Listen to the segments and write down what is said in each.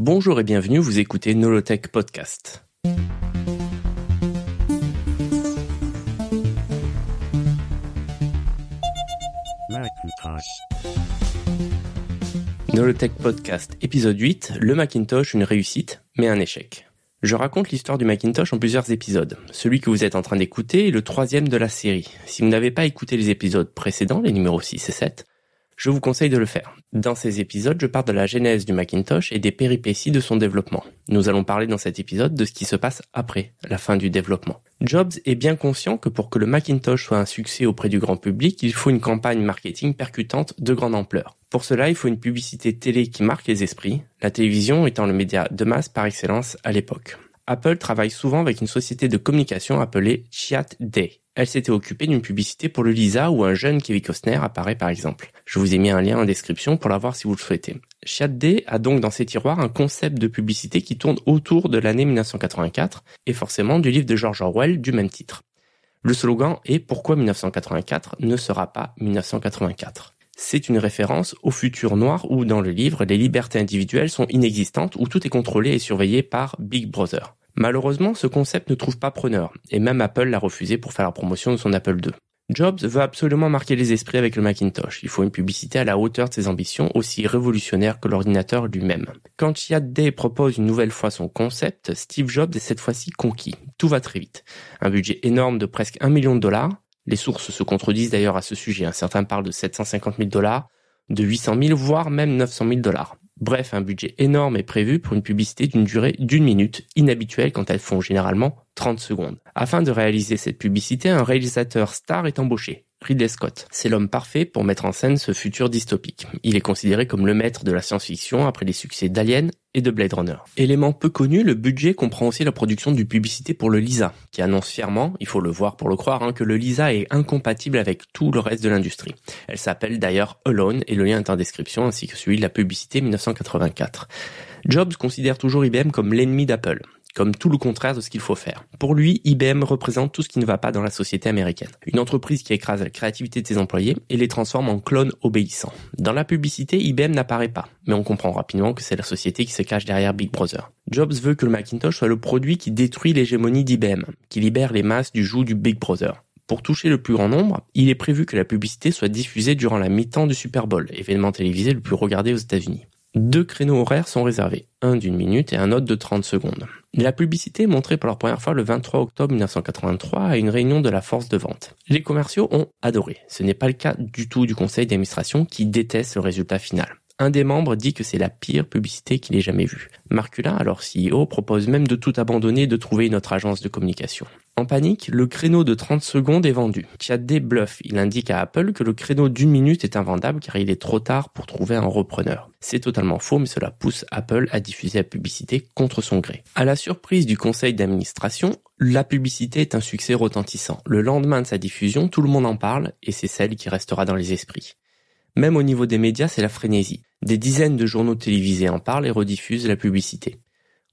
Bonjour et bienvenue, vous écoutez Nolotech Podcast. Nolotech Podcast épisode 8, le Macintosh, une réussite, mais un échec. Je raconte l'histoire du Macintosh en plusieurs épisodes. Celui que vous êtes en train d'écouter est le troisième de la série. Si vous n'avez pas écouté les épisodes précédents, les numéros 6 et 7, je vous conseille de le faire. Dans ces épisodes, je parle de la genèse du Macintosh et des péripéties de son développement. Nous allons parler dans cet épisode de ce qui se passe après la fin du développement. Jobs est bien conscient que pour que le Macintosh soit un succès auprès du grand public, il faut une campagne marketing percutante de grande ampleur. Pour cela, il faut une publicité télé qui marque les esprits, la télévision étant le média de masse par excellence à l'époque. Apple travaille souvent avec une société de communication appelée Chiat Day. Elle s'était occupée d'une publicité pour le Lisa où un jeune Kevin Costner apparaît par exemple. Je vous ai mis un lien en description pour la voir si vous le souhaitez. Chiat Day a donc dans ses tiroirs un concept de publicité qui tourne autour de l'année 1984 et forcément du livre de George Orwell du même titre. Le slogan est Pourquoi 1984 ne sera pas 1984 c'est une référence au futur noir où, dans le livre, les libertés individuelles sont inexistantes, où tout est contrôlé et surveillé par Big Brother. Malheureusement, ce concept ne trouve pas preneur, et même Apple l'a refusé pour faire la promotion de son Apple II. Jobs veut absolument marquer les esprits avec le Macintosh. Il faut une publicité à la hauteur de ses ambitions, aussi révolutionnaire que l'ordinateur lui-même. Quand Chiat Day propose une nouvelle fois son concept, Steve Jobs est cette fois-ci conquis. Tout va très vite. Un budget énorme de presque un million de dollars. Les sources se contredisent d'ailleurs à ce sujet. Certains parlent de 750 000 dollars, de 800 000, voire même 900 000 dollars. Bref, un budget énorme est prévu pour une publicité d'une durée d'une minute, inhabituelle quand elles font généralement 30 secondes. Afin de réaliser cette publicité, un réalisateur star est embauché. Ridley Scott. C'est l'homme parfait pour mettre en scène ce futur dystopique. Il est considéré comme le maître de la science-fiction après les succès d'Alien et de Blade Runner. Élément peu connu, le budget comprend aussi la production du publicité pour le Lisa, qui annonce fièrement, il faut le voir pour le croire, hein, que le Lisa est incompatible avec tout le reste de l'industrie. Elle s'appelle d'ailleurs Alone et le lien est en description ainsi que celui de la publicité 1984. Jobs considère toujours IBM comme l'ennemi d'Apple comme tout le contraire de ce qu'il faut faire. Pour lui, IBM représente tout ce qui ne va pas dans la société américaine. Une entreprise qui écrase la créativité de ses employés et les transforme en clones obéissants. Dans la publicité, IBM n'apparaît pas, mais on comprend rapidement que c'est la société qui se cache derrière Big Brother. Jobs veut que le Macintosh soit le produit qui détruit l'hégémonie d'IBM, qui libère les masses du joug du Big Brother. Pour toucher le plus grand nombre, il est prévu que la publicité soit diffusée durant la mi-temps du Super Bowl, événement télévisé le plus regardé aux États-Unis. Deux créneaux horaires sont réservés, un d'une minute et un autre de 30 secondes. La publicité est montrée pour la première fois le 23 octobre 1983 à une réunion de la force de vente. Les commerciaux ont adoré. Ce n'est pas le cas du tout du conseil d'administration qui déteste le résultat final. Un des membres dit que c'est la pire publicité qu'il ait jamais vue. Marcula, alors CEO, propose même de tout abandonner et de trouver une autre agence de communication. En panique, le créneau de 30 secondes est vendu. Chad des bluffs. Il indique à Apple que le créneau d'une minute est invendable car il est trop tard pour trouver un repreneur. C'est totalement faux, mais cela pousse Apple à diffuser la publicité contre son gré. À la surprise du conseil d'administration, la publicité est un succès retentissant. Le lendemain de sa diffusion, tout le monde en parle et c'est celle qui restera dans les esprits. Même au niveau des médias, c'est la frénésie. Des dizaines de journaux télévisés en parlent et rediffusent la publicité.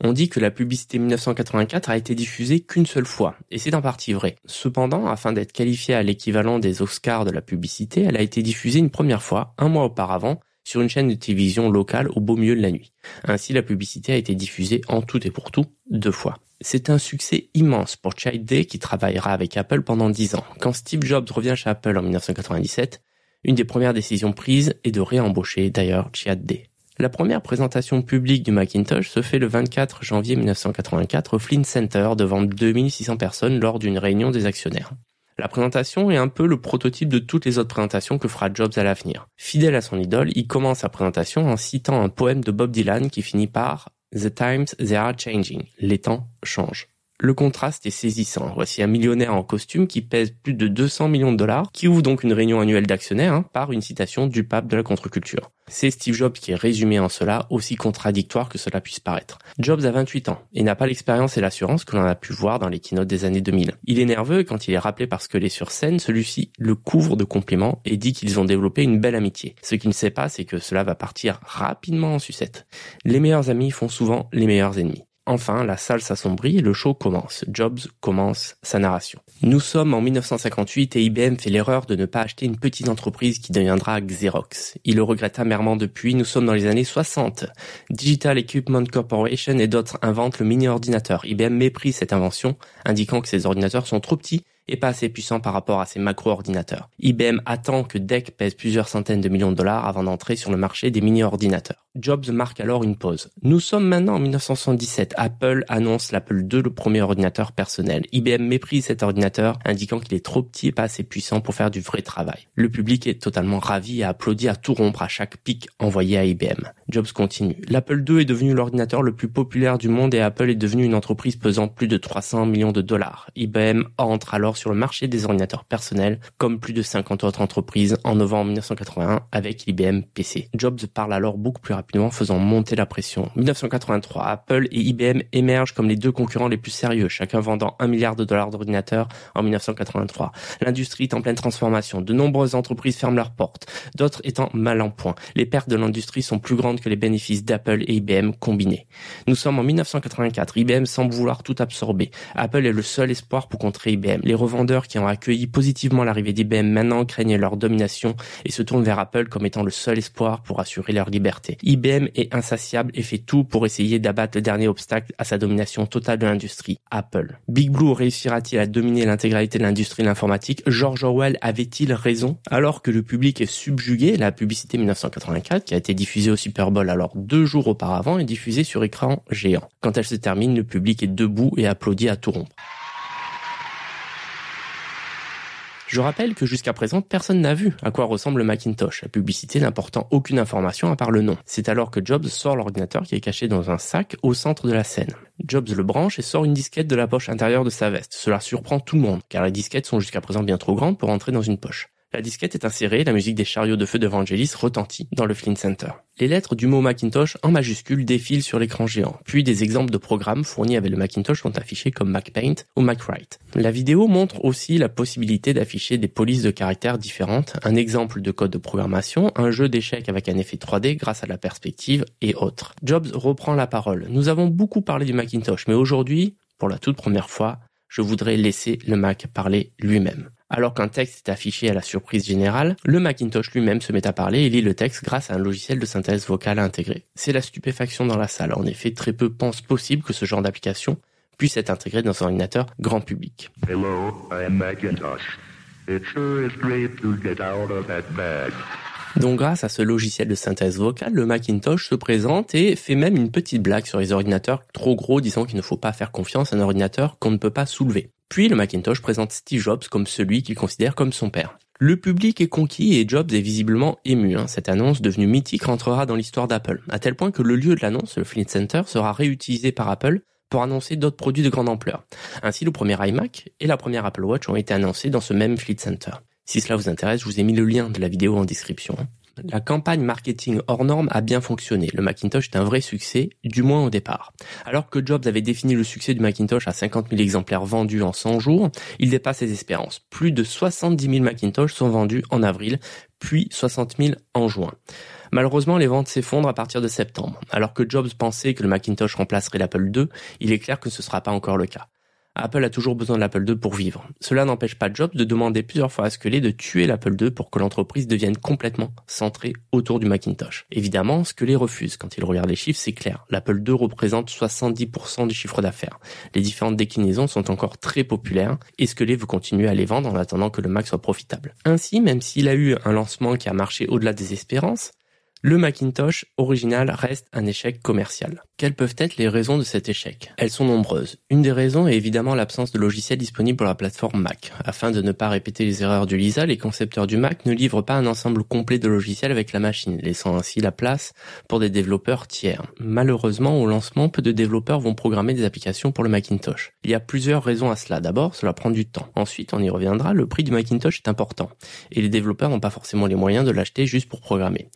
On dit que la publicité 1984 a été diffusée qu'une seule fois, et c'est en partie vrai. Cependant, afin d'être qualifiée à l'équivalent des Oscars de la publicité, elle a été diffusée une première fois, un mois auparavant, sur une chaîne de télévision locale au beau milieu de la nuit. Ainsi, la publicité a été diffusée en tout et pour tout deux fois. C'est un succès immense pour Chad Day qui travaillera avec Apple pendant dix ans. Quand Steve Jobs revient chez Apple en 1997, une des premières décisions prises est de réembaucher d'ailleurs Chiat Day. La première présentation publique du Macintosh se fait le 24 janvier 1984 au Flynn Center devant 2600 personnes lors d'une réunion des actionnaires. La présentation est un peu le prototype de toutes les autres présentations que fera Jobs à l'avenir. Fidèle à son idole, il commence sa présentation en citant un poème de Bob Dylan qui finit par The times they are changing. Les temps changent. Le contraste est saisissant. Voici un millionnaire en costume qui pèse plus de 200 millions de dollars, qui ouvre donc une réunion annuelle d'actionnaires hein, par une citation du pape de la contre-culture. C'est Steve Jobs qui est résumé en cela, aussi contradictoire que cela puisse paraître. Jobs a 28 ans et n'a pas l'expérience et l'assurance que l'on a pu voir dans les keynotes des années 2000. Il est nerveux et quand il est rappelé parce que les sur scène, celui-ci le couvre de compliments et dit qu'ils ont développé une belle amitié. Ce qu'il ne sait pas, c'est que cela va partir rapidement en sucette. Les meilleurs amis font souvent les meilleurs ennemis. Enfin, la salle s'assombrit et le show commence. Jobs commence sa narration. Nous sommes en 1958 et IBM fait l'erreur de ne pas acheter une petite entreprise qui deviendra Xerox. Il le regrette amèrement depuis, nous sommes dans les années 60. Digital Equipment Corporation et d'autres inventent le mini-ordinateur. IBM méprise cette invention, indiquant que ces ordinateurs sont trop petits et pas assez puissant par rapport à ses macro-ordinateurs. IBM attend que DEC pèse plusieurs centaines de millions de dollars avant d'entrer sur le marché des mini-ordinateurs. Jobs marque alors une pause. Nous sommes maintenant en 1977. Apple annonce l'Apple II, le premier ordinateur personnel. IBM méprise cet ordinateur, indiquant qu'il est trop petit et pas assez puissant pour faire du vrai travail. Le public est totalement ravi et applaudit à tout rompre à chaque pic envoyé à IBM. Jobs continue. L'Apple II est devenu l'ordinateur le plus populaire du monde et Apple est devenu une entreprise pesant plus de 300 millions de dollars. IBM entre alors sur le marché des ordinateurs personnels, comme plus de 50 autres entreprises en novembre 1981 avec l'IBM PC. Jobs parle alors beaucoup plus rapidement, faisant monter la pression. 1983, Apple et IBM émergent comme les deux concurrents les plus sérieux, chacun vendant un milliard de dollars d'ordinateurs en 1983. L'industrie est en pleine transformation. De nombreuses entreprises ferment leurs portes, d'autres étant mal en point. Les pertes de l'industrie sont plus grandes que les bénéfices d'Apple et IBM combinés. Nous sommes en 1984. IBM semble vouloir tout absorber. Apple est le seul espoir pour contrer IBM. Les revendeurs qui ont accueilli positivement l'arrivée d'IBM maintenant craignent leur domination et se tournent vers Apple comme étant le seul espoir pour assurer leur liberté. IBM est insatiable et fait tout pour essayer d'abattre le dernier obstacle à sa domination totale de l'industrie, Apple. Big Blue réussira-t-il à dominer l'intégralité de l'industrie de l'informatique? George Orwell avait-il raison? Alors que le public est subjugué, la publicité 1984, qui a été diffusée au Super Bowl alors deux jours auparavant, est diffusée sur écran géant. Quand elle se termine, le public est debout et applaudit à tout rompre. Je rappelle que jusqu'à présent, personne n'a vu à quoi ressemble le Macintosh, la publicité n'apportant aucune information à part le nom. C'est alors que Jobs sort l'ordinateur qui est caché dans un sac au centre de la scène. Jobs le branche et sort une disquette de la poche intérieure de sa veste. Cela surprend tout le monde, car les disquettes sont jusqu'à présent bien trop grandes pour entrer dans une poche. La disquette est insérée, la musique des chariots de feu de Vangelis retentit dans le Flint Center. Les lettres du mot Macintosh en majuscule défilent sur l'écran géant, puis des exemples de programmes fournis avec le Macintosh sont affichés comme MacPaint ou MacWrite. La vidéo montre aussi la possibilité d'afficher des polices de caractères différentes, un exemple de code de programmation, un jeu d'échecs avec un effet 3D grâce à la perspective et autres. Jobs reprend la parole. Nous avons beaucoup parlé du Macintosh, mais aujourd'hui, pour la toute première fois, je voudrais laisser le Mac parler lui-même. Alors qu'un texte est affiché à la surprise générale, le Macintosh lui-même se met à parler et lit le texte grâce à un logiciel de synthèse vocale intégré. C'est la stupéfaction dans la salle. En effet, très peu pensent possible que ce genre d'application puisse être intégré dans un ordinateur grand public. Hello, Macintosh. It sure is great to get out of that bag. Donc grâce à ce logiciel de synthèse vocale, le Macintosh se présente et fait même une petite blague sur les ordinateurs trop gros, disant qu'il ne faut pas faire confiance à un ordinateur qu'on ne peut pas soulever. Puis le Macintosh présente Steve Jobs comme celui qu'il considère comme son père. Le public est conquis et Jobs est visiblement ému. Hein. Cette annonce devenue mythique rentrera dans l'histoire d'Apple, à tel point que le lieu de l'annonce, le Flint Center, sera réutilisé par Apple pour annoncer d'autres produits de grande ampleur. Ainsi, le premier iMac et la première Apple Watch ont été annoncés dans ce même Flint Center. Si cela vous intéresse, je vous ai mis le lien de la vidéo en description. La campagne marketing hors norme a bien fonctionné. Le Macintosh est un vrai succès, du moins au départ. Alors que Jobs avait défini le succès du Macintosh à 50 000 exemplaires vendus en 100 jours, il dépasse ses espérances. Plus de 70 000 Macintosh sont vendus en avril, puis 60 000 en juin. Malheureusement, les ventes s'effondrent à partir de septembre. Alors que Jobs pensait que le Macintosh remplacerait l'Apple II, il est clair que ce ne sera pas encore le cas. Apple a toujours besoin de l'Apple II pour vivre. Cela n'empêche pas Jobs de demander plusieurs fois à Scully de tuer l'Apple II pour que l'entreprise devienne complètement centrée autour du Macintosh. Évidemment, Scully refuse. Quand il regarde les chiffres, c'est clair. L'Apple II représente 70% du chiffre d'affaires. Les différentes déclinaisons sont encore très populaires et Scully veut continuer à les vendre en attendant que le Mac soit profitable? Ainsi, même s'il a eu un lancement qui a marché au-delà des espérances, le Macintosh original reste un échec commercial. Quelles peuvent être les raisons de cet échec? Elles sont nombreuses. Une des raisons est évidemment l'absence de logiciels disponibles pour la plateforme Mac. Afin de ne pas répéter les erreurs du Lisa, les concepteurs du Mac ne livrent pas un ensemble complet de logiciels avec la machine, laissant ainsi la place pour des développeurs tiers. Malheureusement, au lancement, peu de développeurs vont programmer des applications pour le Macintosh. Il y a plusieurs raisons à cela. D'abord, cela prend du temps. Ensuite, on y reviendra, le prix du Macintosh est important. Et les développeurs n'ont pas forcément les moyens de l'acheter juste pour programmer.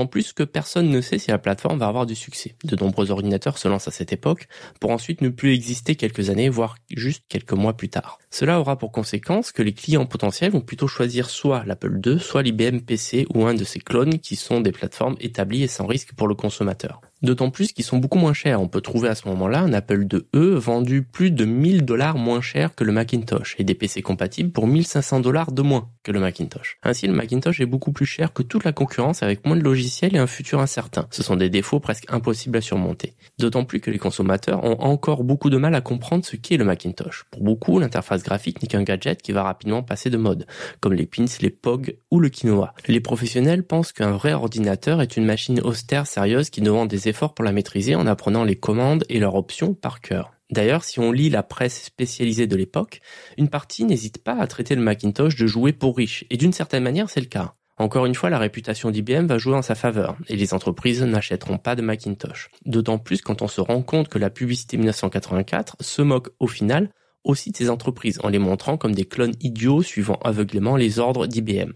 D'autant plus que personne ne sait si la plateforme va avoir du succès. De nombreux ordinateurs se lancent à cette époque pour ensuite ne plus exister quelques années, voire juste quelques mois plus tard. Cela aura pour conséquence que les clients potentiels vont plutôt choisir soit l'Apple II, soit l'IBM PC ou un de ses clones qui sont des plateformes établies et sans risque pour le consommateur. D'autant plus qu'ils sont beaucoup moins chers. On peut trouver à ce moment-là un Apple IIe vendu plus de 1000 dollars moins cher que le Macintosh et des PC compatibles pour 1500 dollars de moins que le Macintosh. Ainsi, le Macintosh est beaucoup plus cher que toute la concurrence avec moins de logiciels et un futur incertain. Ce sont des défauts presque impossibles à surmonter. D'autant plus que les consommateurs ont encore beaucoup de mal à comprendre ce qu'est le Macintosh. Pour beaucoup, l'interface graphique n'est qu'un gadget qui va rapidement passer de mode, comme les pins, les POG ou le quinoa. Les professionnels pensent qu'un vrai ordinateur est une machine austère sérieuse qui demande des pour la maîtriser en apprenant les commandes et leurs options par cœur. D'ailleurs, si on lit la presse spécialisée de l'époque, une partie n'hésite pas à traiter le Macintosh de jouet pour riches, et d'une certaine manière c'est le cas. Encore une fois, la réputation d'IBM va jouer en sa faveur, et les entreprises n'achèteront pas de Macintosh. D'autant plus quand on se rend compte que la publicité 1984 se moque au final aussi de ces entreprises en les montrant comme des clones idiots suivant aveuglément les ordres d'IBM.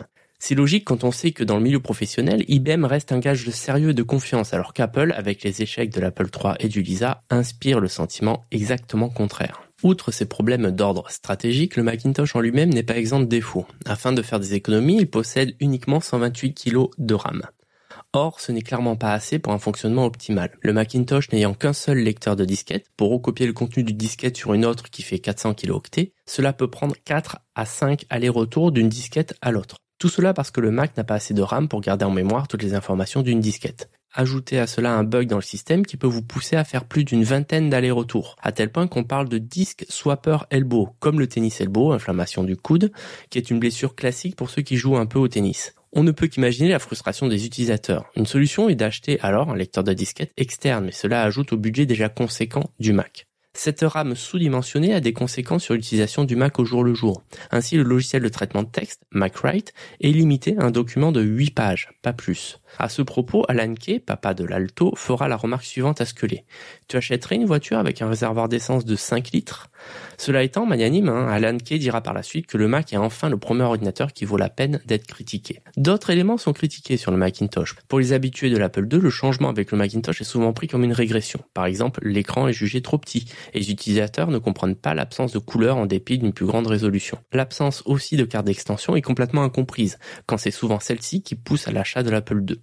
C'est logique quand on sait que dans le milieu professionnel, IBM reste un gage de sérieux et de confiance, alors qu'Apple, avec les échecs de l'Apple III et du Lisa, inspire le sentiment exactement contraire. Outre ces problèmes d'ordre stratégique, le Macintosh en lui-même n'est pas exempt de défauts. Afin de faire des économies, il possède uniquement 128 kg de RAM. Or, ce n'est clairement pas assez pour un fonctionnement optimal. Le Macintosh n'ayant qu'un seul lecteur de disquette, pour recopier le contenu du disquette sur une autre qui fait 400 kilooctets, cela peut prendre 4 à 5 allers-retours d'une disquette à l'autre. Tout cela parce que le Mac n'a pas assez de RAM pour garder en mémoire toutes les informations d'une disquette. Ajoutez à cela un bug dans le système qui peut vous pousser à faire plus d'une vingtaine d'allers-retours, à tel point qu'on parle de disque swapper elbow, comme le tennis elbow, inflammation du coude, qui est une blessure classique pour ceux qui jouent un peu au tennis. On ne peut qu'imaginer la frustration des utilisateurs. Une solution est d'acheter alors un lecteur de disquette externe, mais cela ajoute au budget déjà conséquent du Mac. Cette RAM sous-dimensionnée a des conséquences sur l'utilisation du Mac au jour le jour. Ainsi, le logiciel de traitement de texte, MacWrite, est limité à un document de 8 pages, pas plus. À ce propos, Alan Kay, papa de l'Alto, fera la remarque suivante à Scully. Tu achèterais une voiture avec un réservoir d'essence de 5 litres? Cela étant, magnanime, hein, Alan Kay dira par la suite que le Mac est enfin le premier ordinateur qui vaut la peine d'être critiqué. D'autres éléments sont critiqués sur le Macintosh. Pour les habitués de l'Apple II, le changement avec le Macintosh est souvent pris comme une régression. Par exemple, l'écran est jugé trop petit et les utilisateurs ne comprennent pas l'absence de couleur en dépit d'une plus grande résolution. L'absence aussi de carte d'extension est complètement incomprise, quand c'est souvent celle-ci qui pousse à l'achat de l'Apple II.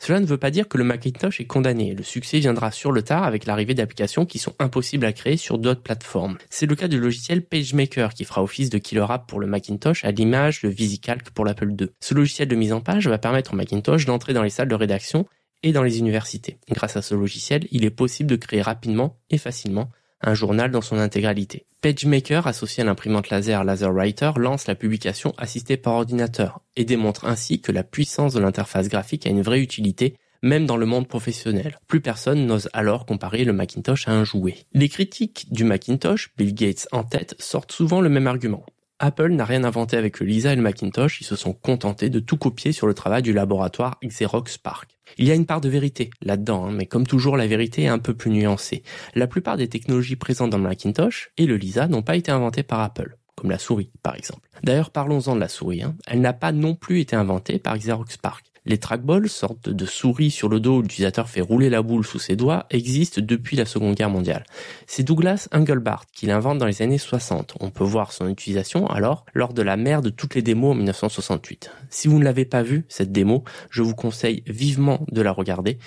Cela ne veut pas dire que le Macintosh est condamné. Le succès viendra sur le tard avec l'arrivée d'applications qui sont impossibles à créer sur d'autres plateformes. C'est le cas du logiciel PageMaker qui fera office de killer app pour le Macintosh à l'image de VisiCalc pour l'Apple II. Ce logiciel de mise en page va permettre au Macintosh d'entrer dans les salles de rédaction et dans les universités. Grâce à ce logiciel, il est possible de créer rapidement et facilement un journal dans son intégralité. PageMaker, associé à l'imprimante laser LaserWriter, lance la publication assistée par ordinateur et démontre ainsi que la puissance de l'interface graphique a une vraie utilité même dans le monde professionnel. Plus personne n'ose alors comparer le Macintosh à un jouet. Les critiques du Macintosh, Bill Gates en tête, sortent souvent le même argument. Apple n'a rien inventé avec le Lisa et le Macintosh, ils se sont contentés de tout copier sur le travail du laboratoire Xerox PARC. Il y a une part de vérité là-dedans, hein, mais comme toujours, la vérité est un peu plus nuancée. La plupart des technologies présentes dans le Macintosh et le Lisa n'ont pas été inventées par Apple, comme la souris par exemple. D'ailleurs, parlons-en de la souris. Hein. Elle n'a pas non plus été inventée par Xerox PARC. Les trackballs, sorte de souris sur le dos où l'utilisateur fait rouler la boule sous ses doigts, existent depuis la Seconde Guerre mondiale. C'est Douglas Engelbart qui l'invente dans les années 60. On peut voir son utilisation alors lors de la mère de toutes les démos en 1968. Si vous ne l'avez pas vue, cette démo, je vous conseille vivement de la regarder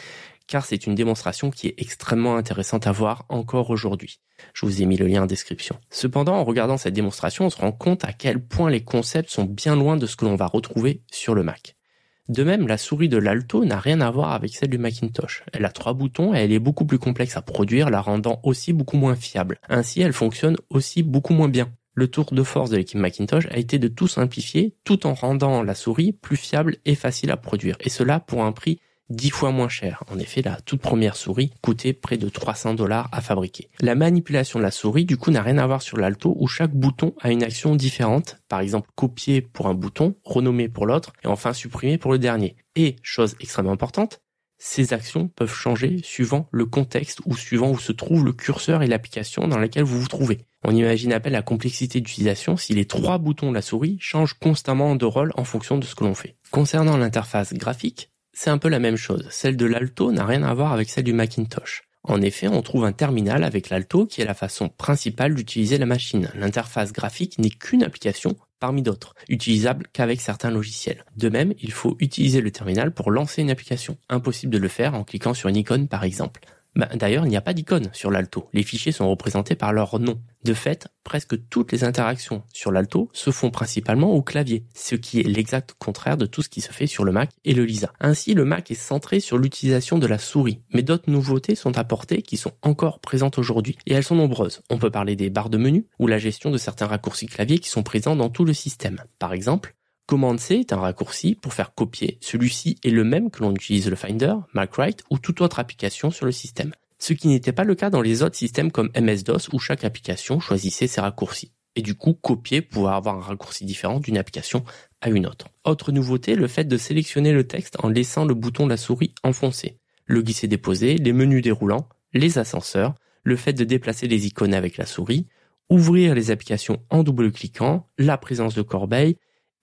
car c'est une démonstration qui est extrêmement intéressante à voir encore aujourd'hui. Je vous ai mis le lien en description. Cependant, en regardant cette démonstration, on se rend compte à quel point les concepts sont bien loin de ce que l'on va retrouver sur le Mac. De même, la souris de l'Alto n'a rien à voir avec celle du Macintosh. Elle a trois boutons et elle est beaucoup plus complexe à produire, la rendant aussi beaucoup moins fiable. Ainsi, elle fonctionne aussi beaucoup moins bien. Le tour de force de l'équipe Macintosh a été de tout simplifier tout en rendant la souris plus fiable et facile à produire. Et cela pour un prix dix fois moins cher. En effet, la toute première souris coûtait près de 300 dollars à fabriquer. La manipulation de la souris, du coup, n'a rien à voir sur l'Alto où chaque bouton a une action différente. Par exemple, copier pour un bouton, renommer pour l'autre et enfin supprimer pour le dernier. Et, chose extrêmement importante, ces actions peuvent changer suivant le contexte ou suivant où se trouve le curseur et l'application dans laquelle vous vous trouvez. On imagine à peine la complexité d'utilisation si les trois boutons de la souris changent constamment de rôle en fonction de ce que l'on fait. Concernant l'interface graphique, c'est un peu la même chose. Celle de l'Alto n'a rien à voir avec celle du Macintosh. En effet, on trouve un terminal avec l'Alto qui est la façon principale d'utiliser la machine. L'interface graphique n'est qu'une application parmi d'autres, utilisable qu'avec certains logiciels. De même, il faut utiliser le terminal pour lancer une application. Impossible de le faire en cliquant sur une icône par exemple. Bah, d'ailleurs, il n'y a pas d'icône sur l'Alto. Les fichiers sont représentés par leur nom. De fait, presque toutes les interactions sur l'Alto se font principalement au clavier, ce qui est l'exact contraire de tout ce qui se fait sur le Mac et le Lisa. Ainsi, le Mac est centré sur l'utilisation de la souris. Mais d'autres nouveautés sont apportées qui sont encore présentes aujourd'hui. Et elles sont nombreuses. On peut parler des barres de menu ou la gestion de certains raccourcis clavier qui sont présents dans tout le système. Par exemple, Command C est un raccourci pour faire copier. Celui-ci est le même que l'on utilise le Finder, MacWrite ou toute autre application sur le système. Ce qui n'était pas le cas dans les autres systèmes comme MS-DOS où chaque application choisissait ses raccourcis. Et du coup, copier pouvait avoir un raccourci différent d'une application à une autre. Autre nouveauté, le fait de sélectionner le texte en laissant le bouton de la souris enfoncé. Le glisser-déposer, les menus déroulants, les ascenseurs, le fait de déplacer les icônes avec la souris, ouvrir les applications en double-cliquant, la présence de corbeilles,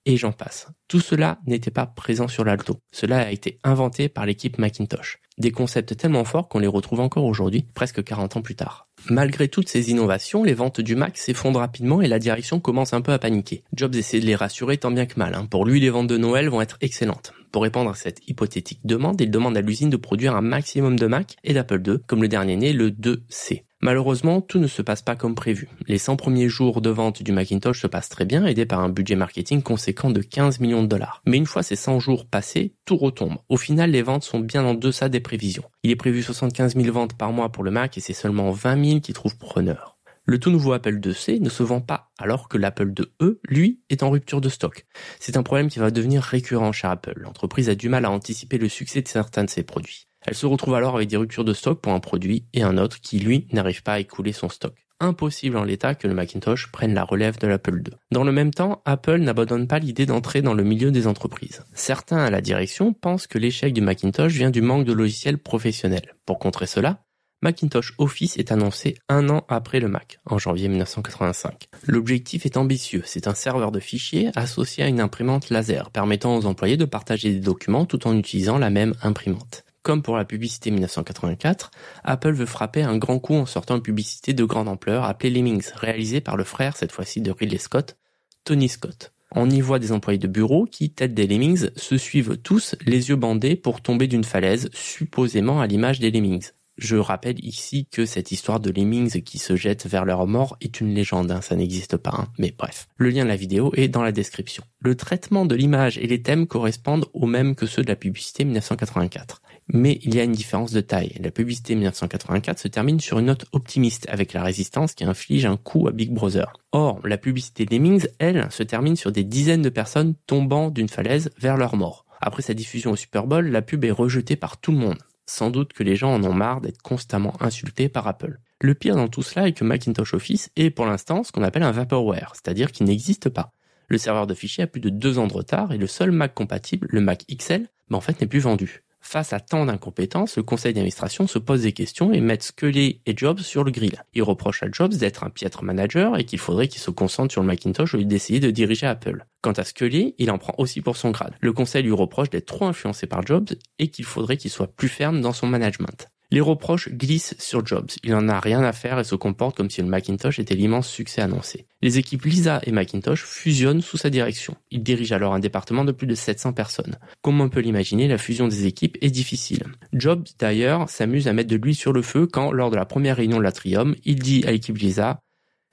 et j'en passe. Tout cela n'était pas présent sur l'Alto. Cela a été inventé par l'équipe Macintosh. Des concepts tellement forts qu'on les retrouve encore aujourd'hui, presque 40 ans plus tard. Malgré toutes ces innovations, les ventes du Mac s'effondrent rapidement et la direction commence un peu à paniquer. Jobs essaie de les rassurer tant bien que mal. Hein. Pour lui, les ventes de Noël vont être excellentes. Pour répondre à cette hypothétique demande, il demande à l'usine de produire un maximum de Mac et d'Apple II, comme le dernier né, le 2C. Malheureusement, tout ne se passe pas comme prévu. Les 100 premiers jours de vente du Macintosh se passent très bien, aidés par un budget marketing conséquent de 15 millions de dollars. Mais une fois ces 100 jours passés, tout retombe. Au final, les ventes sont bien en deçà des prévisions. Il est prévu 75 000 ventes par mois pour le Mac et c'est seulement 20 000 qui trouvent preneur. Le tout nouveau Apple IIc ne se vend pas, alors que l'Apple IIe, lui, est en rupture de stock. C'est un problème qui va devenir récurrent chez Apple. L'entreprise a du mal à anticiper le succès de certains de ses produits. Elle se retrouve alors avec des ruptures de stock pour un produit et un autre qui, lui, n'arrive pas à écouler son stock. Impossible en l'état que le Macintosh prenne la relève de l'Apple II. Dans le même temps, Apple n'abandonne pas l'idée d'entrer dans le milieu des entreprises. Certains à la direction pensent que l'échec du Macintosh vient du manque de logiciels professionnels. Pour contrer cela, Macintosh Office est annoncé un an après le Mac, en janvier 1985. L'objectif est ambitieux, c'est un serveur de fichiers associé à une imprimante laser, permettant aux employés de partager des documents tout en utilisant la même imprimante. Comme pour la publicité 1984, Apple veut frapper un grand coup en sortant une publicité de grande ampleur appelée Lemmings, réalisée par le frère, cette fois-ci de Ridley Scott, Tony Scott. On y voit des employés de bureau qui, tête des Lemmings, se suivent tous les yeux bandés pour tomber d'une falaise, supposément à l'image des Lemmings. Je rappelle ici que cette histoire de lemmings qui se jettent vers leur mort est une légende, hein, ça n'existe pas, hein. mais bref. Le lien de la vidéo est dans la description. Le traitement de l'image et les thèmes correspondent aux mêmes que ceux de la publicité 1984. Mais il y a une différence de taille. La publicité 1984 se termine sur une note optimiste avec la résistance qui inflige un coup à Big Brother. Or, la publicité Lemmings, elle, se termine sur des dizaines de personnes tombant d'une falaise vers leur mort. Après sa diffusion au Super Bowl, la pub est rejetée par tout le monde. Sans doute que les gens en ont marre d'être constamment insultés par Apple. Le pire dans tout cela est que Macintosh Office est pour l'instant ce qu'on appelle un vaporware, c'est-à-dire qu'il n'existe pas. Le serveur de fichiers a plus de deux ans de retard et le seul Mac compatible, le Mac XL, ben en fait n'est plus vendu. Face à tant d'incompétences, le conseil d'administration se pose des questions et met Scully et Jobs sur le grill. Il reproche à Jobs d'être un piètre manager et qu'il faudrait qu'il se concentre sur le Macintosh au lieu d'essayer de diriger Apple. Quant à Scully, il en prend aussi pour son grade. Le conseil lui reproche d'être trop influencé par Jobs et qu'il faudrait qu'il soit plus ferme dans son management. Les reproches glissent sur Jobs. Il n'en a rien à faire et se comporte comme si le Macintosh était l'immense succès annoncé. Les équipes Lisa et Macintosh fusionnent sous sa direction. Il dirige alors un département de plus de 700 personnes. Comme on peut l'imaginer, la fusion des équipes est difficile. Jobs, d'ailleurs, s'amuse à mettre de l'huile sur le feu quand, lors de la première réunion de l'Atrium, il dit à l'équipe Lisa,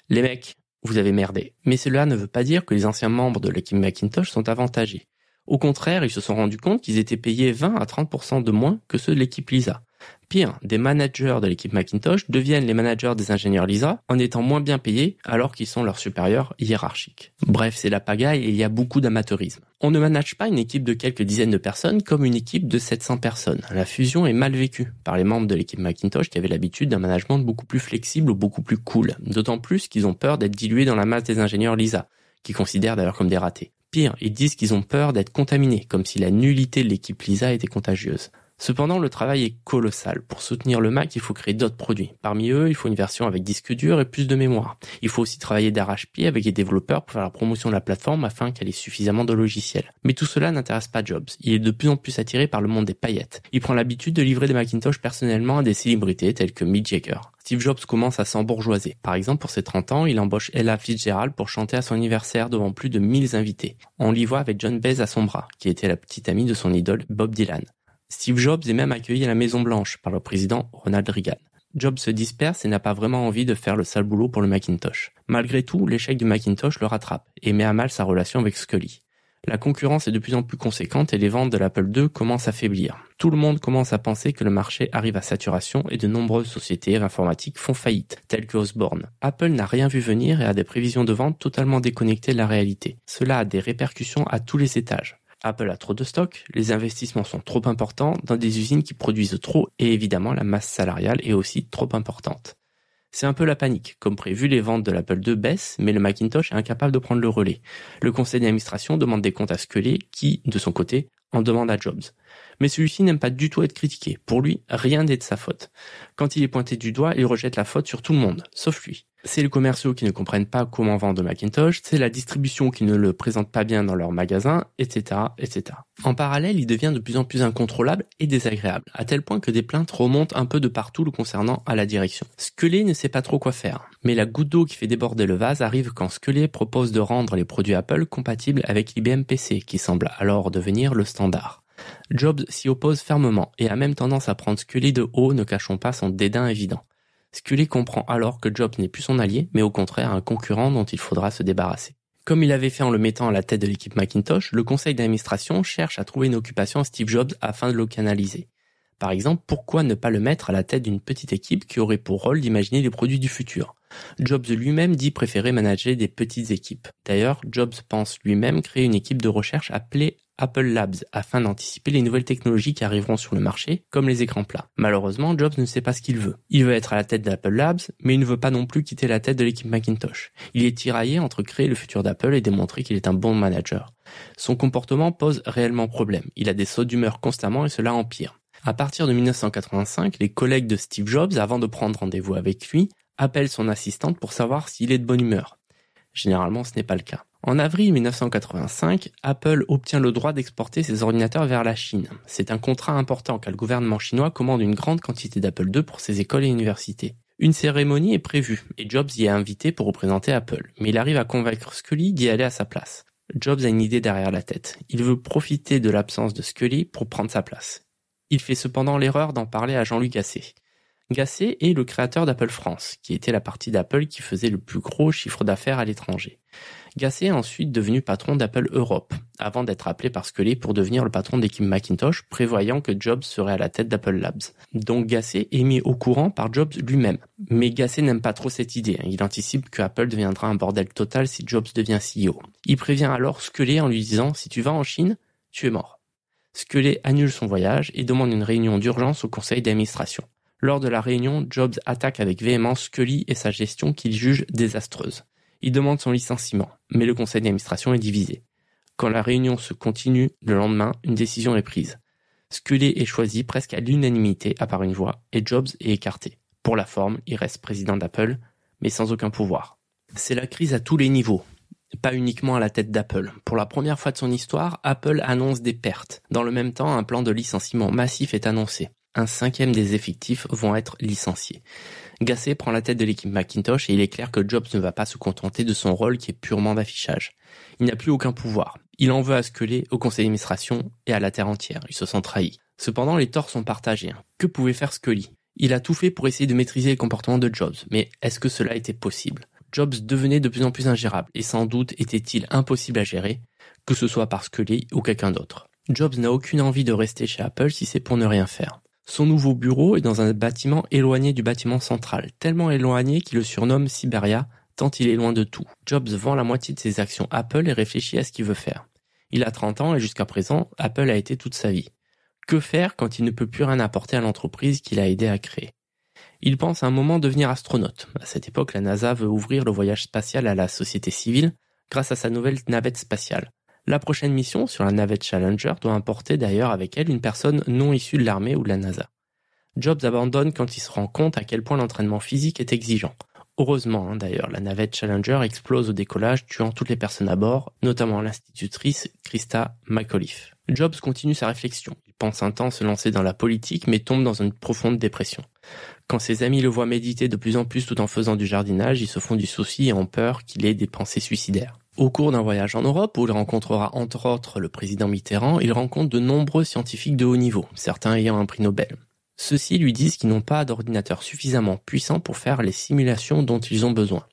les mecs, vous avez merdé. Mais cela ne veut pas dire que les anciens membres de l'équipe Macintosh sont avantagés. Au contraire, ils se sont rendus compte qu'ils étaient payés 20 à 30% de moins que ceux de l'équipe Lisa. Pire, des managers de l'équipe Macintosh deviennent les managers des ingénieurs Lisa en étant moins bien payés alors qu'ils sont leurs supérieurs hiérarchiques. Bref, c'est la pagaille et il y a beaucoup d'amateurisme. On ne manage pas une équipe de quelques dizaines de personnes comme une équipe de 700 personnes. La fusion est mal vécue par les membres de l'équipe Macintosh qui avaient l'habitude d'un management beaucoup plus flexible ou beaucoup plus cool. D'autant plus qu'ils ont peur d'être dilués dans la masse des ingénieurs Lisa, qui considèrent d'ailleurs comme des ratés. Pire, ils disent qu'ils ont peur d'être contaminés, comme si la nullité de l'équipe Lisa était contagieuse. Cependant, le travail est colossal. Pour soutenir le Mac, il faut créer d'autres produits. Parmi eux, il faut une version avec disque dur et plus de mémoire. Il faut aussi travailler d'arrache-pied avec les développeurs pour faire la promotion de la plateforme afin qu'elle ait suffisamment de logiciels. Mais tout cela n'intéresse pas Jobs. Il est de plus en plus attiré par le monde des paillettes. Il prend l'habitude de livrer des Macintosh personnellement à des célébrités telles que Mick Jagger. Steve Jobs commence à s'embourgeoiser. Par exemple, pour ses 30 ans, il embauche Ella Fitzgerald pour chanter à son anniversaire devant plus de 1000 invités. On l'y voit avec John Baez à son bras, qui était la petite amie de son idole Bob Dylan. Steve Jobs est même accueilli à la Maison Blanche par le président Ronald Reagan. Jobs se disperse et n'a pas vraiment envie de faire le sale boulot pour le Macintosh. Malgré tout, l'échec du Macintosh le rattrape et met à mal sa relation avec Scully. La concurrence est de plus en plus conséquente et les ventes de l'Apple II commencent à faiblir. Tout le monde commence à penser que le marché arrive à saturation et de nombreuses sociétés informatiques font faillite, telles que Osborne. Apple n'a rien vu venir et a des prévisions de vente totalement déconnectées de la réalité. Cela a des répercussions à tous les étages. Apple a trop de stock, les investissements sont trop importants dans des usines qui produisent trop et évidemment la masse salariale est aussi trop importante. C'est un peu la panique. Comme prévu, les ventes de l'Apple II baissent, mais le Macintosh est incapable de prendre le relais. Le conseil d'administration demande des comptes à Scully, qui, de son côté, en demande à Jobs. Mais celui-ci n'aime pas du tout être critiqué. Pour lui, rien n'est de sa faute. Quand il est pointé du doigt, il rejette la faute sur tout le monde, sauf lui c'est les commerciaux qui ne comprennent pas comment vendre Macintosh, c'est la distribution qui ne le présente pas bien dans leur magasin, etc., etc. En parallèle, il devient de plus en plus incontrôlable et désagréable, à tel point que des plaintes remontent un peu de partout le concernant à la direction. Scully ne sait pas trop quoi faire, mais la goutte d'eau qui fait déborder le vase arrive quand Scully propose de rendre les produits Apple compatibles avec l'IBM PC, qui semble alors devenir le standard. Jobs s'y oppose fermement et a même tendance à prendre Scully de haut, ne cachons pas son dédain évident. Scully comprend alors que Jobs n'est plus son allié, mais au contraire un concurrent dont il faudra se débarrasser. Comme il l'avait fait en le mettant à la tête de l'équipe Macintosh, le conseil d'administration cherche à trouver une occupation à Steve Jobs afin de le canaliser. Par exemple, pourquoi ne pas le mettre à la tête d'une petite équipe qui aurait pour rôle d'imaginer les produits du futur? Jobs lui-même dit préférer manager des petites équipes. D'ailleurs, Jobs pense lui-même créer une équipe de recherche appelée Apple Labs afin d'anticiper les nouvelles technologies qui arriveront sur le marché, comme les écrans plats. Malheureusement, Jobs ne sait pas ce qu'il veut. Il veut être à la tête d'Apple Labs, mais il ne veut pas non plus quitter la tête de l'équipe Macintosh. Il est tiraillé entre créer le futur d'Apple et démontrer qu'il est un bon manager. Son comportement pose réellement problème. Il a des sauts d'humeur constamment et cela empire. À partir de 1985, les collègues de Steve Jobs, avant de prendre rendez-vous avec lui, appellent son assistante pour savoir s'il est de bonne humeur. Généralement, ce n'est pas le cas. En avril 1985, Apple obtient le droit d'exporter ses ordinateurs vers la Chine. C'est un contrat important car le gouvernement chinois commande une grande quantité d'Apple II pour ses écoles et universités. Une cérémonie est prévue et Jobs y est invité pour représenter Apple, mais il arrive à convaincre Scully d'y aller à sa place. Jobs a une idée derrière la tête. Il veut profiter de l'absence de Scully pour prendre sa place. Il fait cependant l'erreur d'en parler à Jean-Luc Gasset. Gasset est le créateur d'Apple France, qui était la partie d'Apple qui faisait le plus gros chiffre d'affaires à l'étranger. Gasset est ensuite devenu patron d'Apple Europe, avant d'être appelé par Scully pour devenir le patron d'équipe Macintosh, prévoyant que Jobs serait à la tête d'Apple Labs. Donc Gasset est mis au courant par Jobs lui-même. Mais Gasset n'aime pas trop cette idée. Il anticipe que Apple deviendra un bordel total si Jobs devient CEO. Il prévient alors Scully en lui disant si tu vas en Chine, tu es mort. Scully annule son voyage et demande une réunion d'urgence au conseil d'administration. Lors de la réunion, Jobs attaque avec véhémence Scully et sa gestion qu'il juge désastreuse. Il demande son licenciement, mais le conseil d'administration est divisé. Quand la réunion se continue, le lendemain, une décision est prise. Scully est choisi presque à l'unanimité à part une voix, et Jobs est écarté. Pour la forme, il reste président d'Apple, mais sans aucun pouvoir. C'est la crise à tous les niveaux, pas uniquement à la tête d'Apple. Pour la première fois de son histoire, Apple annonce des pertes. Dans le même temps, un plan de licenciement massif est annoncé. Un cinquième des effectifs vont être licenciés. Gasset prend la tête de l'équipe Macintosh et il est clair que Jobs ne va pas se contenter de son rôle qui est purement d'affichage. Il n'a plus aucun pouvoir. Il en veut à Scully, au conseil d'administration et à la terre entière. Il se sent trahi. Cependant, les torts sont partagés. Que pouvait faire Scully? Il a tout fait pour essayer de maîtriser le comportement de Jobs, mais est-ce que cela était possible? Jobs devenait de plus en plus ingérable et sans doute était-il impossible à gérer, que ce soit par Scully ou quelqu'un d'autre. Jobs n'a aucune envie de rester chez Apple si c'est pour ne rien faire. Son nouveau bureau est dans un bâtiment éloigné du bâtiment central, tellement éloigné qu'il le surnomme Siberia, tant il est loin de tout. Jobs vend la moitié de ses actions Apple et réfléchit à ce qu'il veut faire. Il a 30 ans et jusqu'à présent, Apple a été toute sa vie. Que faire quand il ne peut plus rien apporter à l'entreprise qu'il a aidé à créer? Il pense à un moment devenir astronaute. À cette époque, la NASA veut ouvrir le voyage spatial à la société civile grâce à sa nouvelle navette spatiale. La prochaine mission sur la navette Challenger doit importer d'ailleurs avec elle une personne non issue de l'armée ou de la NASA. Jobs abandonne quand il se rend compte à quel point l'entraînement physique est exigeant. Heureusement, hein, d'ailleurs, la navette Challenger explose au décollage, tuant toutes les personnes à bord, notamment l'institutrice Christa McAuliffe. Jobs continue sa réflexion. Il pense un temps se lancer dans la politique, mais tombe dans une profonde dépression. Quand ses amis le voient méditer de plus en plus tout en faisant du jardinage, ils se font du souci et ont peur qu'il ait des pensées suicidaires. Au cours d'un voyage en Europe, où il rencontrera entre autres le président Mitterrand, il rencontre de nombreux scientifiques de haut niveau, certains ayant un prix Nobel. Ceux-ci lui disent qu'ils n'ont pas d'ordinateur suffisamment puissant pour faire les simulations dont ils ont besoin.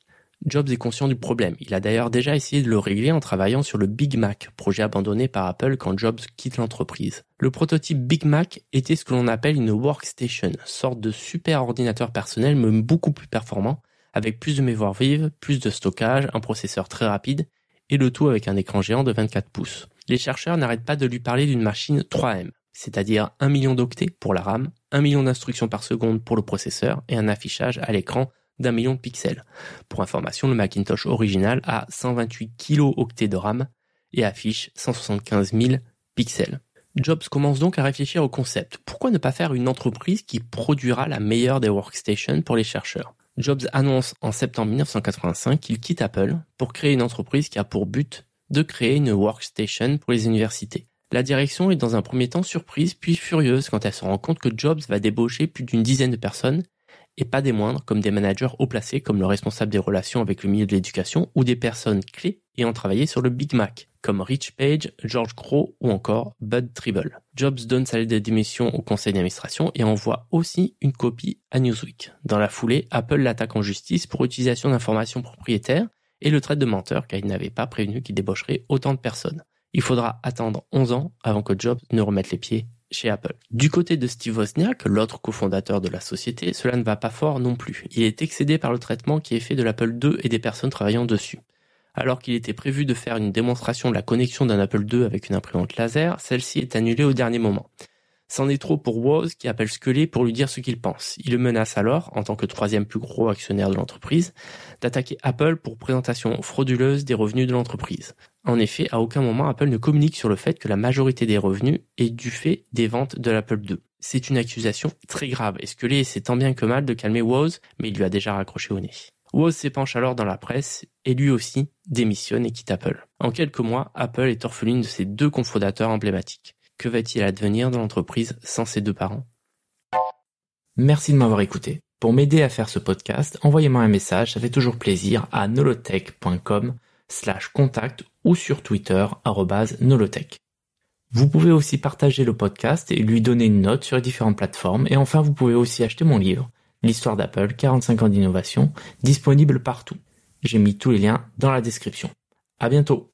Jobs est conscient du problème. Il a d'ailleurs déjà essayé de le régler en travaillant sur le Big Mac, projet abandonné par Apple quand Jobs quitte l'entreprise. Le prototype Big Mac était ce que l'on appelle une workstation, sorte de super ordinateur personnel mais beaucoup plus performant, avec plus de mémoire vive, plus de stockage, un processeur très rapide, et le tout avec un écran géant de 24 pouces. Les chercheurs n'arrêtent pas de lui parler d'une machine 3M, c'est-à-dire 1 million d'octets pour la RAM, 1 million d'instructions par seconde pour le processeur et un affichage à l'écran d'un million de pixels. Pour information, le Macintosh original a 128 kilo-octets de RAM et affiche 175 000 pixels. Jobs commence donc à réfléchir au concept. Pourquoi ne pas faire une entreprise qui produira la meilleure des workstations pour les chercheurs? Jobs annonce en septembre 1985 qu'il quitte Apple pour créer une entreprise qui a pour but de créer une workstation pour les universités. La direction est dans un premier temps surprise puis furieuse quand elle se rend compte que Jobs va débaucher plus d'une dizaine de personnes et pas des moindres comme des managers haut placés comme le responsable des relations avec le milieu de l'éducation ou des personnes clés ayant travaillé sur le Big Mac comme Rich Page, George Crow ou encore Bud Tribble. Jobs donne sa lettre de démission au conseil d'administration et envoie aussi une copie à Newsweek. Dans la foulée, Apple l'attaque en justice pour utilisation d'informations propriétaires et le traite de menteur car il n'avait pas prévenu qu'il débaucherait autant de personnes il faudra attendre 11 ans avant que Jobs ne remette les pieds chez Apple. Du côté de Steve Wozniak, l'autre cofondateur de la société, cela ne va pas fort non plus. Il est excédé par le traitement qui est fait de l'Apple II et des personnes travaillant dessus. Alors qu'il était prévu de faire une démonstration de la connexion d'un Apple II avec une imprimante laser, celle-ci est annulée au dernier moment. C'en est trop pour Woz qui appelle Scully pour lui dire ce qu'il pense. Il le menace alors, en tant que troisième plus gros actionnaire de l'entreprise, d'attaquer Apple pour présentation frauduleuse des revenus de l'entreprise. En effet, à aucun moment Apple ne communique sur le fait que la majorité des revenus est du fait des ventes de l'Apple II. C'est une accusation très grave et Scully essaie tant bien que mal de calmer Woz, mais il lui a déjà raccroché au nez. Woz s'épanche alors dans la presse et lui aussi démissionne et quitte Apple. En quelques mois, Apple est orpheline de ses deux cofondateurs emblématiques. Que va-t-il advenir de l'entreprise sans ses deux parents? Merci de m'avoir écouté. Pour m'aider à faire ce podcast, envoyez-moi un message, ça fait toujours plaisir, à nolotech.com slash contact ou sur Twitter, nolotech. Vous pouvez aussi partager le podcast et lui donner une note sur les différentes plateformes. Et enfin, vous pouvez aussi acheter mon livre, L'histoire d'Apple, 45 ans d'innovation, disponible partout. J'ai mis tous les liens dans la description. À bientôt!